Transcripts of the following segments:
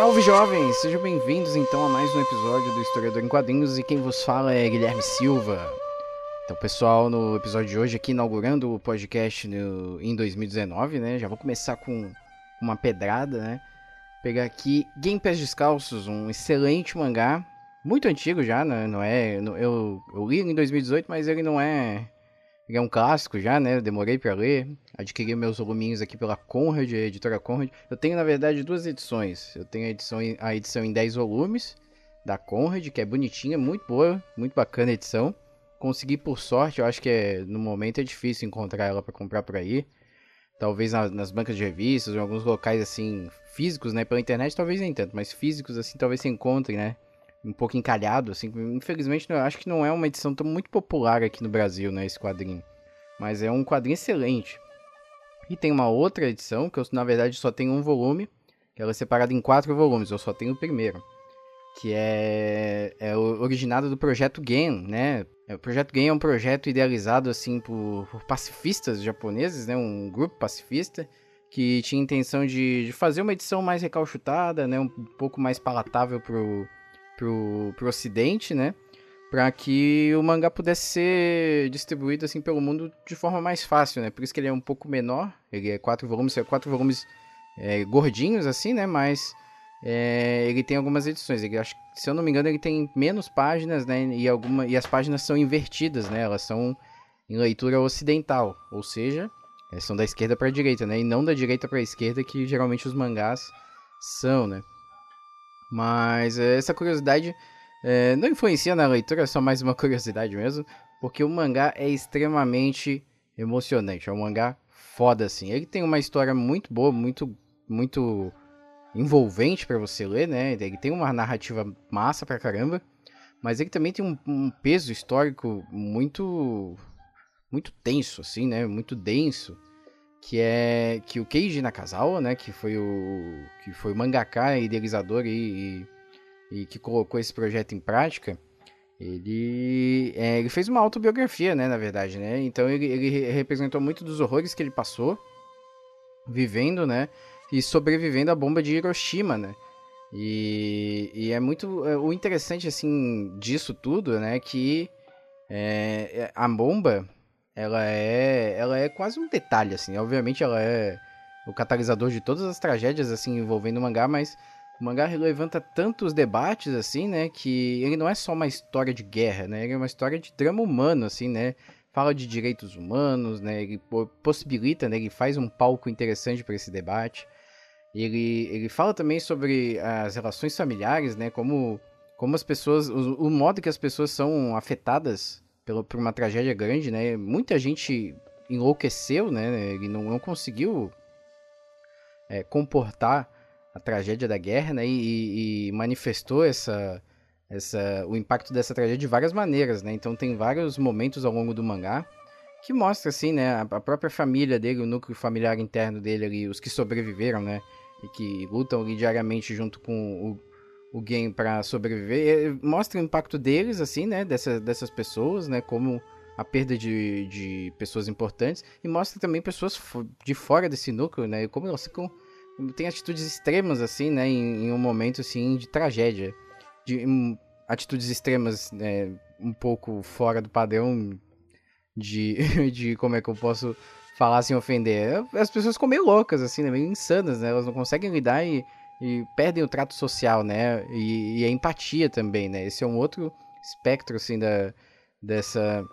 Salve jovens! Sejam bem-vindos então a mais um episódio do Historiador em Quadrinhos e quem vos fala é Guilherme Silva. Então, pessoal, no episódio de hoje aqui inaugurando o podcast no, em 2019, né? Já vou começar com uma pedrada, né? Pegar aqui Game Pés Descalços, um excelente mangá, muito antigo já, né? Não é, eu, eu li em 2018, mas ele não é ele é um clássico já, né? Eu demorei pra ler. Adquiri meus voluminhos aqui pela Conrad, editora Conrad. Eu tenho, na verdade, duas edições. Eu tenho a edição, a edição em 10 volumes da Conrad, que é bonitinha, muito boa, muito bacana a edição. Consegui por sorte, eu acho que é, no momento é difícil encontrar ela pra comprar por aí. Talvez na- nas bancas de revistas, em alguns locais assim, físicos, né? Pela internet talvez nem tanto, mas físicos assim talvez se encontre, né? Um pouco encalhado, assim. Infelizmente, eu acho que não é uma edição tão muito popular aqui no Brasil, né? Esse quadrinho. Mas é um quadrinho excelente. E tem uma outra edição, que eu, na verdade, só tenho um volume, que ela é separada em quatro volumes, eu só tenho o primeiro. Que é, é originado do Projeto Gen, né? É, O Projeto Gen é um projeto idealizado, assim, por, por pacifistas japoneses, né? Um grupo pacifista, que tinha intenção de, de fazer uma edição mais recalchutada, né? Um pouco mais palatável pro, pro, pro ocidente, né? Pra que o mangá pudesse ser distribuído assim pelo mundo de forma mais fácil, né? Por isso que ele é um pouco menor. Ele é quatro volumes, é quatro volumes é, gordinhos assim, né? Mas é, ele tem algumas edições. Ele, acho, se eu não me engano, ele tem menos páginas, né? E, alguma, e as páginas são invertidas, né? Elas são em leitura ocidental, ou seja, é, são da esquerda para a direita, né? E não da direita para a esquerda que geralmente os mangás são, né? Mas é, essa curiosidade é, não influencia na leitura, é só mais uma curiosidade mesmo, porque o mangá é extremamente emocionante, é um mangá foda assim. Ele tem uma história muito boa, muito muito envolvente pra você ler, né? Ele tem uma narrativa massa pra caramba, mas ele também tem um, um peso histórico muito muito tenso assim, né? Muito denso, que é que o Keiji Nakazawa, né, que foi o que foi o mangaka idealizador e, e, e que colocou esse projeto em prática, ele, é, ele fez uma autobiografia, né, na verdade, né? Então ele, ele re- representou muito dos horrores que ele passou vivendo, né, e sobrevivendo à bomba de Hiroshima, né? E, e é muito é, o interessante assim disso tudo, né, que é, é, a bomba ela é ela é quase um detalhe assim. Obviamente ela é o catalisador de todas as tragédias assim envolvendo o mangá, mas o mangá levanta tantos debates assim, né, que ele não é só uma história de guerra, né? Ele é uma história de drama humano assim, né? Fala de direitos humanos, né? Ele po- possibilita, né, ele faz um palco interessante para esse debate. Ele, ele fala também sobre as relações familiares, né? Como, como as pessoas. O, o modo que as pessoas são afetadas pelo, por uma tragédia grande, né? Muita gente enlouqueceu, né? Ele não, não conseguiu é, comportar a tragédia da guerra, né? E, e manifestou essa, essa, o impacto dessa tragédia de várias maneiras, né? Então tem vários momentos ao longo do mangá que mostra assim, né, a a própria família dele, o núcleo familiar interno dele ali, os que sobreviveram, né, e que lutam ali diariamente junto com o, o game para sobreviver, eh, mostra o impacto deles assim, né, dessa, dessas pessoas, né, como a perda de, de pessoas importantes e mostra também pessoas de fora desse núcleo, né, como elas ficam tem atitudes extremas assim, né, em, em um momento assim de tragédia, de hum, atitudes extremas, né, um pouco fora do padrão de, de como é que eu posso falar sem ofender. As pessoas ficam meio loucas, assim, né? meio insanas, né? Elas não conseguem lidar e, e perdem o trato social, né? E, e a empatia também, né? Esse é um outro espectro, assim, da, dessa,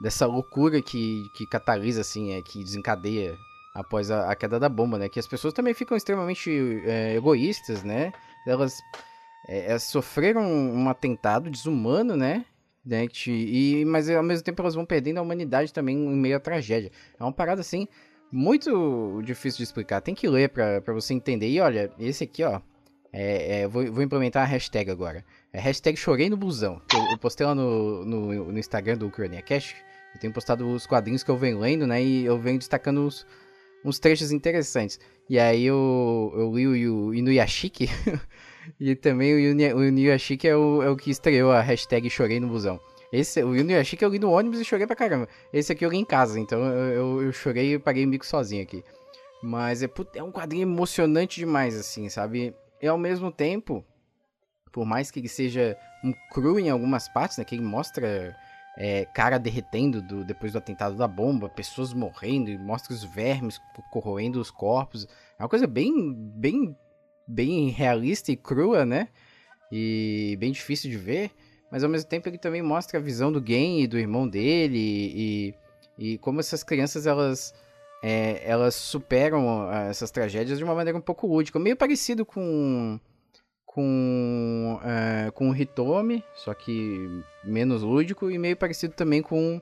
dessa loucura que, que catalisa, assim, é, que desencadeia após a, a queda da bomba, né? Que as pessoas também ficam extremamente é, egoístas, né? Elas é, é, sofreram um atentado desumano, né? né e, mas ao mesmo tempo elas vão perdendo a humanidade também em meio à tragédia. É uma parada assim muito difícil de explicar. Tem que ler pra, pra você entender. E olha, esse aqui, ó. É, é, vou, vou implementar a hashtag agora. É hashtag chorei no busão. Eu, eu postei lá no, no, no Instagram do Ucrania Cash. Eu tenho postado os quadrinhos que eu venho lendo, né? E eu venho destacando os, uns trechos interessantes. E aí eu, eu li o Inuyashiki. e também o Inuyashiki é o, é o que estreou a hashtag chorei no busão. Esse, o Inuyashiki eu li no ônibus e chorei pra caramba. Esse aqui eu li em casa, então eu, eu, chorei e paguei mico sozinho aqui. Mas é, é um quadrinho emocionante demais, assim, sabe? E ao mesmo tempo, por mais que ele seja um cru em algumas partes, né? Que ele mostra é, cara derretendo do, depois do atentado da bomba, pessoas morrendo, e mostra os vermes corroendo os corpos. É uma coisa bem, bem, bem realista e crua, né? E bem difícil de ver mas ao mesmo tempo ele também mostra a visão do Gen e do irmão dele e, e como essas crianças elas é, elas superam ah, essas tragédias de uma maneira um pouco lúdica, meio parecido com com é, com o Hitomi, só que menos lúdico e meio parecido também com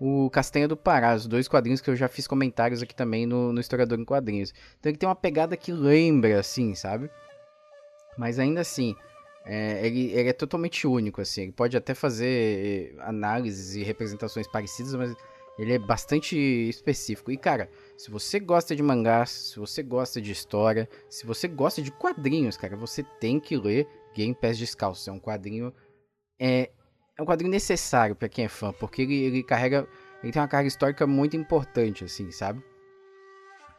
o Castanha do Pará, os dois quadrinhos que eu já fiz comentários aqui também no, no Historiador em Quadrinhos. Então ele tem uma pegada que lembra, assim, sabe? Mas ainda assim, é, ele, ele, é totalmente único, assim. Ele pode até fazer análises e representações parecidas, mas ele é bastante específico. E, cara, se você gosta de mangás, se você gosta de história, se você gosta de quadrinhos, cara, você tem que ler Game Pass Descalço. É um quadrinho... É, é um quadrinho necessário para quem é fã, porque ele, ele carrega... Ele tem uma carga histórica muito importante, assim, sabe?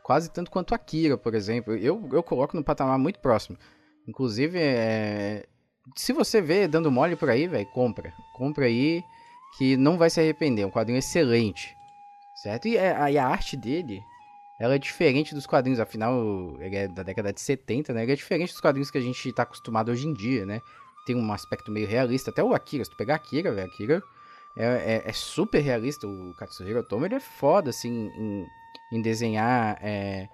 Quase tanto quanto Akira, por exemplo. Eu, eu coloco no patamar muito próximo. Inclusive, é, se você vê dando mole por aí, velho, compra. Compra aí que não vai se arrepender. É um quadrinho excelente. Certo? E a, a, arte dele, ela é diferente dos quadrinhos, afinal, ele é da década de 70, né? Ele é diferente dos quadrinhos que a gente tá acostumado hoje em dia, né? Tem um aspecto meio realista. Até o Akira, se tu pegar Akira, velho, Akira é, é, é, super realista. O Katsuhiro Otomo, ele é foda, assim, em, em desenhar... É,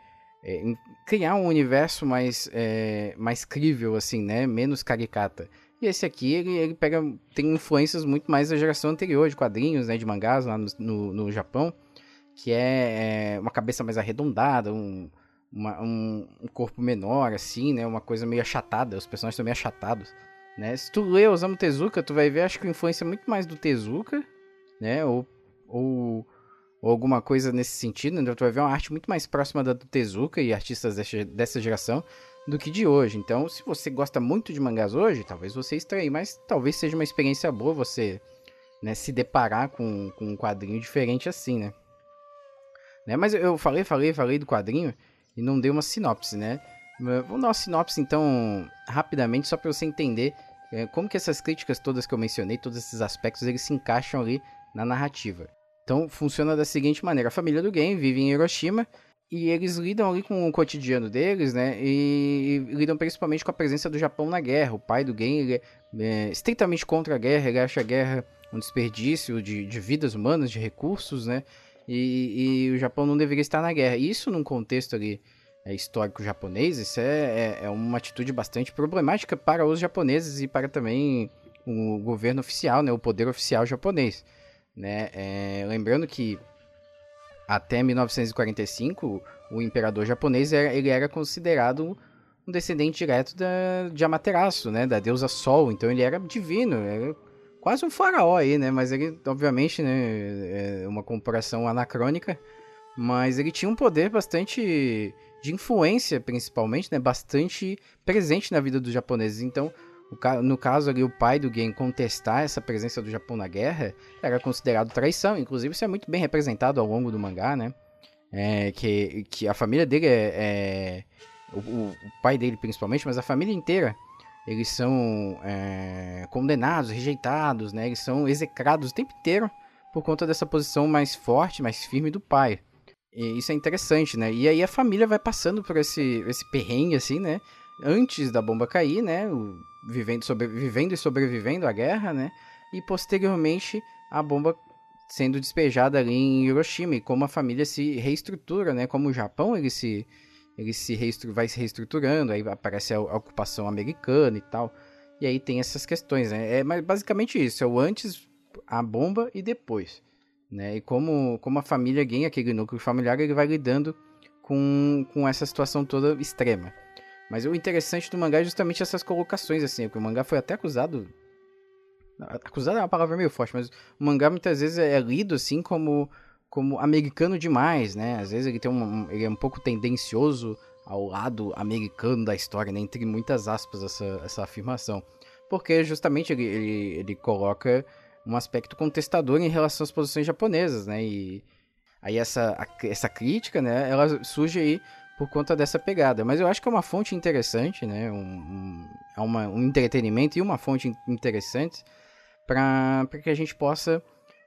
é, criar um universo mais, é, mais crível, assim, né? Menos caricata. E esse aqui, ele, ele pega, tem influências muito mais da geração anterior, de quadrinhos, né? De mangás lá no, no, no Japão, que é, é, uma cabeça mais arredondada, um, uma, um, um, corpo menor, assim, né? Uma coisa meio achatada, os personagens estão meio achatados, né? Se tu lê Osamu Tezuka, tu vai ver, acho que influência muito mais do Tezuka, né? Ou, ou ou alguma coisa nesse sentido, né? tu vai ver uma arte muito mais próxima da do Tezuka e artistas dessa geração do que de hoje. Então, se você gosta muito de mangás hoje, talvez você estranhe, mas talvez seja uma experiência boa você né, se deparar com, com um quadrinho diferente assim, né? né? Mas eu falei, falei, falei do quadrinho e não dei uma sinopse, né? Vamos dar uma sinopse então rapidamente só para você entender é, como que essas críticas todas que eu mencionei, todos esses aspectos, eles se encaixam ali na narrativa. Então funciona da seguinte maneira: a família do Gen vive em Hiroshima e eles lidam ali com o cotidiano deles, né? E, lidam principalmente com a presença do Japão na guerra. O pai do Gen é, é estritamente contra a guerra, ele acha a guerra um desperdício de, de vidas humanas, de recursos, né? E, e, o Japão não deveria estar na guerra. Isso num contexto ali é, histórico japonês, isso é, é, é uma atitude bastante problemática para os japoneses e para também o governo oficial, né? O poder oficial japonês. Né? É, lembrando que até 1945 o imperador japonês era, ele era considerado um descendente direto da, de Amaterasu, né? da deusa Sol. Então ele era divino, era quase um faraó aí, né? Mas ele, obviamente, né, é uma comparação anacrônica, mas ele tinha um poder bastante de influência, principalmente, né? Bastante presente na vida dos japoneses. Então no caso ali, o pai do Gen contestar essa presença do Japão na guerra era considerado traição. Inclusive, isso é muito bem representado ao longo do mangá, né? É, que, que a família dele é. é o, o, pai dele, principalmente, mas a família inteira, eles são é, condenados, rejeitados, né? Eles são execrados o tempo inteiro por conta dessa posição mais forte, mais firme do pai. E isso é interessante, né? E aí a família vai passando por esse, esse perrengue, assim, né? Antes da bomba cair, né? Vivendo, e sobrevivendo à guerra, né? E posteriormente a bomba sendo despejada ali em Hiroshima e como a família se reestrutura, né? Como o Japão ele se ele se vai se reestruturando, aí aparece a, a, ocupação americana e tal. E aí tem essas questões, né? É mas basicamente isso, é o antes, a bomba e depois. Né? E como, como a família ganha aquele núcleo familiar, ele vai lidando com, com essa situação toda extrema. Mas o interessante do mangá é justamente essas colocações, assim, porque o mangá foi até acusado. Acusado é uma palavra meio forte, mas o mangá muitas vezes é lido assim como, como americano demais, né? Às vezes ele tem um, ele é um pouco tendencioso ao lado americano da história, né? Entre muitas aspas, essa, essa afirmação. Porque justamente ele, ele, ele coloca um aspecto contestador em relação às posições japonesas, né? E aí essa, essa crítica, né? Ela surge aí por conta dessa pegada. Mas eu acho que é uma fonte interessante, né? Um, um, é uma, um entretenimento e uma fonte interessante para que a gente possa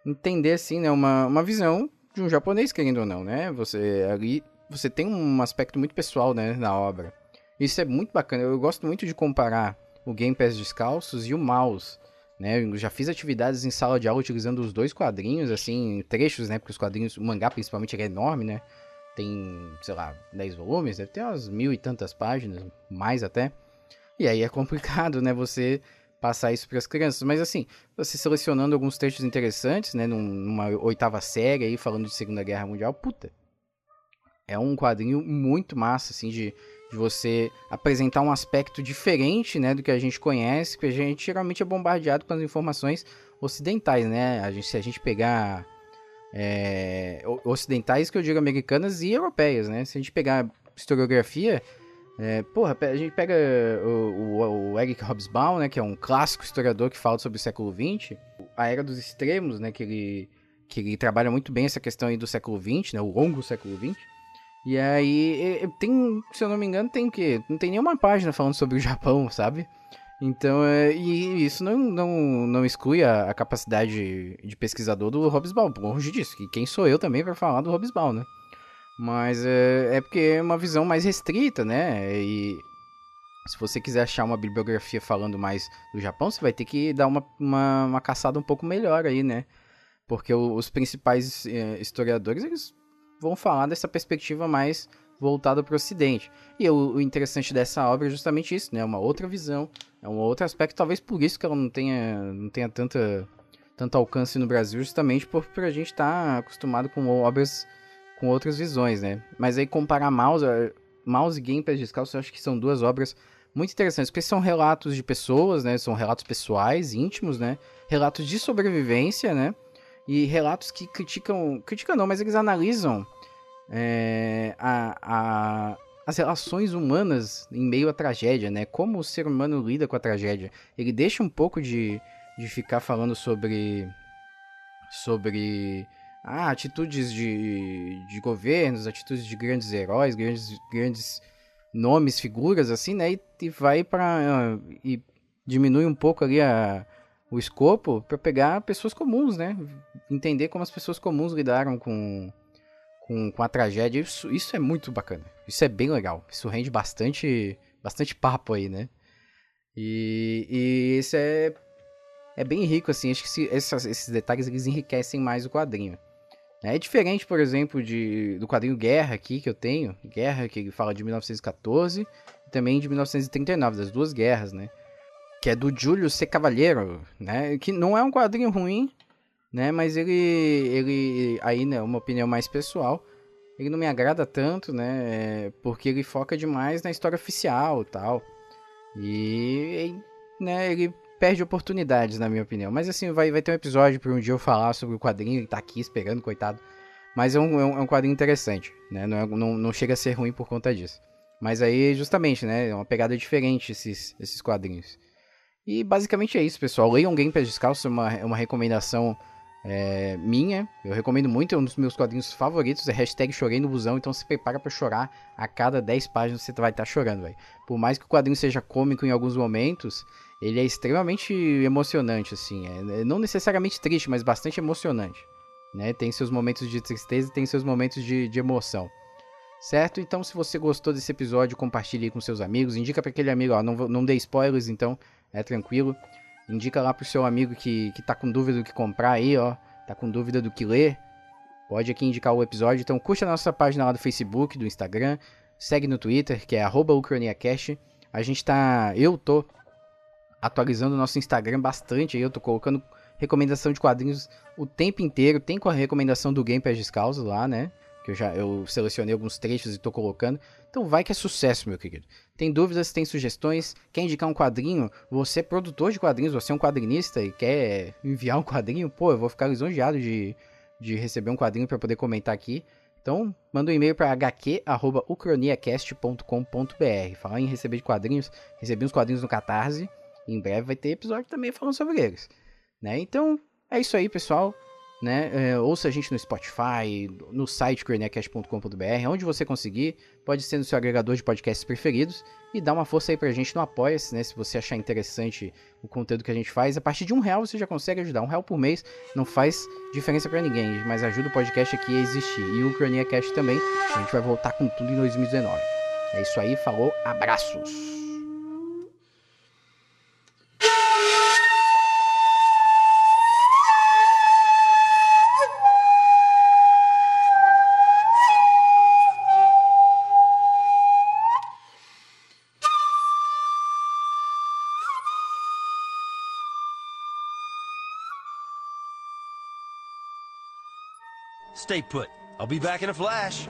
entender, assim, né? Uma, uma visão de um japonês, querendo ou não, né? Você ali você tem um aspecto muito pessoal, né, na obra. Isso é muito bacana. Eu gosto muito de comparar o Game Pass Descalços e o Mouse. Né? Eu já fiz atividades em sala de aula utilizando os dois quadrinhos, assim, trechos, né? Porque os quadrinhos, o mangá principalmente, é enorme, né? Tem, sei lá, 10 volumes, deve ter umas mil e tantas páginas, mais até. E aí é complicado, né? Você passar isso para as crianças. Mas assim, você selecionando alguns trechos interessantes, né? Numa oitava série aí, falando de Segunda Guerra Mundial, puta, é um quadrinho muito massa, assim, de, de você apresentar um aspecto diferente, né, do que a gente conhece, porque a gente geralmente é bombardeado com as informações ocidentais, né? A gente, se a gente pegar é, ocidentais, que eu digo americanas e europeias, né? Se a gente pegar historiografia, é, porra, a gente pega o, o, o, Eric Hobsbawm, né, que é um clássico historiador que fala sobre o século XX, a era dos extremos, né, que ele, que ele trabalha muito bem essa questão aí do século XX, né, o longo século XX. E aí, tem, se eu não me engano, tem o quê? Não tem nenhuma página falando sobre o Japão, sabe? Então, é, e isso não, não, não exclui a, a capacidade de pesquisador do Hobbesbaum, longe disso, que quem sou eu também para falar do Hobbesbaum, né? Mas é, é porque é uma visão mais restrita, né? E se você quiser achar uma bibliografia falando mais do Japão, você vai ter que dar uma, uma, uma caçada um pouco melhor aí, né? Porque os principais é, historiadores, eles vão falar dessa perspectiva mais voltada para o Ocidente. E o, o, interessante dessa obra é justamente isso, né? Uma outra visão, é um outro aspecto, talvez por isso que ela não tenha, não tenha tanta, tanto alcance no Brasil, justamente por, por a gente estar tá acostumado com obras com outras visões, né? Mas aí comparar Mouse, Mouse e Game Pés Descalços, eu acho que são duas obras muito interessantes, porque são relatos de pessoas, né? São relatos pessoais, íntimos, né? Relatos de sobrevivência, né? e relatos que criticam, criticam não, mas eles analisam é, a, a, as relações humanas em meio à tragédia, né? Como o ser humano lida com a tragédia. Ele deixa um pouco de, de ficar falando sobre sobre ah, atitudes de, de governos, atitudes de grandes heróis, grandes, grandes nomes, figuras assim, né? E, e vai para e diminui um pouco ali a o escopo para pegar pessoas comuns, né? Entender como as pessoas comuns lidaram com, com, com a tragédia. Isso, isso é muito bacana. Isso é bem legal. Isso rende bastante, bastante papo aí, né? E, e isso é, é bem rico, assim. Acho que se, esses, esses detalhes eles enriquecem mais o quadrinho. É diferente, por exemplo, de, do quadrinho Guerra aqui que eu tenho. Guerra, que fala de 1914 e também de 1939, das duas guerras, né? que é do Júlio C. Cavaliero, né? Que não é um quadrinho ruim, né? Mas ele, ele aí, né, uma opinião mais pessoal, ele não me agrada tanto, né? Porque ele foca demais na história oficial tal. E, né, ele perde oportunidades, na minha opinião. Mas assim, vai, vai ter um episódio para um dia eu falar sobre o quadrinho, ele tá aqui esperando, coitado. Mas é um, é um é quadrinho interessante, né? Não, é, não, não chega a ser ruim por conta disso. Mas aí, justamente, né? É uma pegada diferente esses, esses quadrinhos. E basicamente é isso, pessoal. Leiam Game Pass Descalço, é uma, é uma recomendação é, minha. Eu recomendo muito, é um dos meus quadrinhos favoritos. É hashtag chorei no busão, então se prepara para chorar. A cada 10 páginas você vai estar tá chorando, velho. Por mais que o quadrinho seja cômico em alguns momentos, ele é extremamente emocionante, assim. É, é não necessariamente triste, mas bastante emocionante. Né? Tem seus momentos de tristeza e tem seus momentos de, de emoção. Certo? Então, se você gostou desse episódio, compartilhe com seus amigos. Indica para aquele amigo, ó, não, não dê spoilers, então é tranquilo. Indica lá pro seu amigo que, que tá com dúvida do que comprar aí, ó. Tá com dúvida do que ler. Pode aqui indicar o episódio. Então curte a nossa página lá do Facebook, do Instagram. Segue no Twitter, que é arroba A gente tá. Eu tô atualizando o nosso Instagram bastante aí. Eu tô colocando recomendação de quadrinhos o tempo inteiro. Tem com a recomendação do Game Pés Descalços lá, né? Que eu já eu selecionei alguns trechos e tô colocando. Então vai que é sucesso, meu querido. Tem dúvidas, tem sugestões, quer indicar um quadrinho? Você é produtor de quadrinhos, você é um quadrinista e quer enviar um quadrinho? Pô, eu vou ficar lisonjeado de, de receber um quadrinho para poder comentar aqui. Então, manda um e-mail para hq.ucroniacast.com.br. Falar em receber de quadrinhos, recebi uns quadrinhos no Catarse. Em breve vai ter episódio também falando sobre eles. Né? Então, é isso aí, pessoal. Né? É, ouça a gente no Spotify, no site croniacast.com.br, onde você conseguir, pode ser no seu agregador de podcasts preferidos e dá uma força aí pra gente no Apoia-se, né? Se você achar interessante o conteúdo que a gente faz, a partir de um real você já consegue ajudar. Um real por mês não faz diferença para ninguém, mas ajuda o podcast aqui a existir. E o CroniaCast também, a gente vai voltar com tudo em 2019. É isso aí, falou, abraços! Stay put. I'll be back in a flash.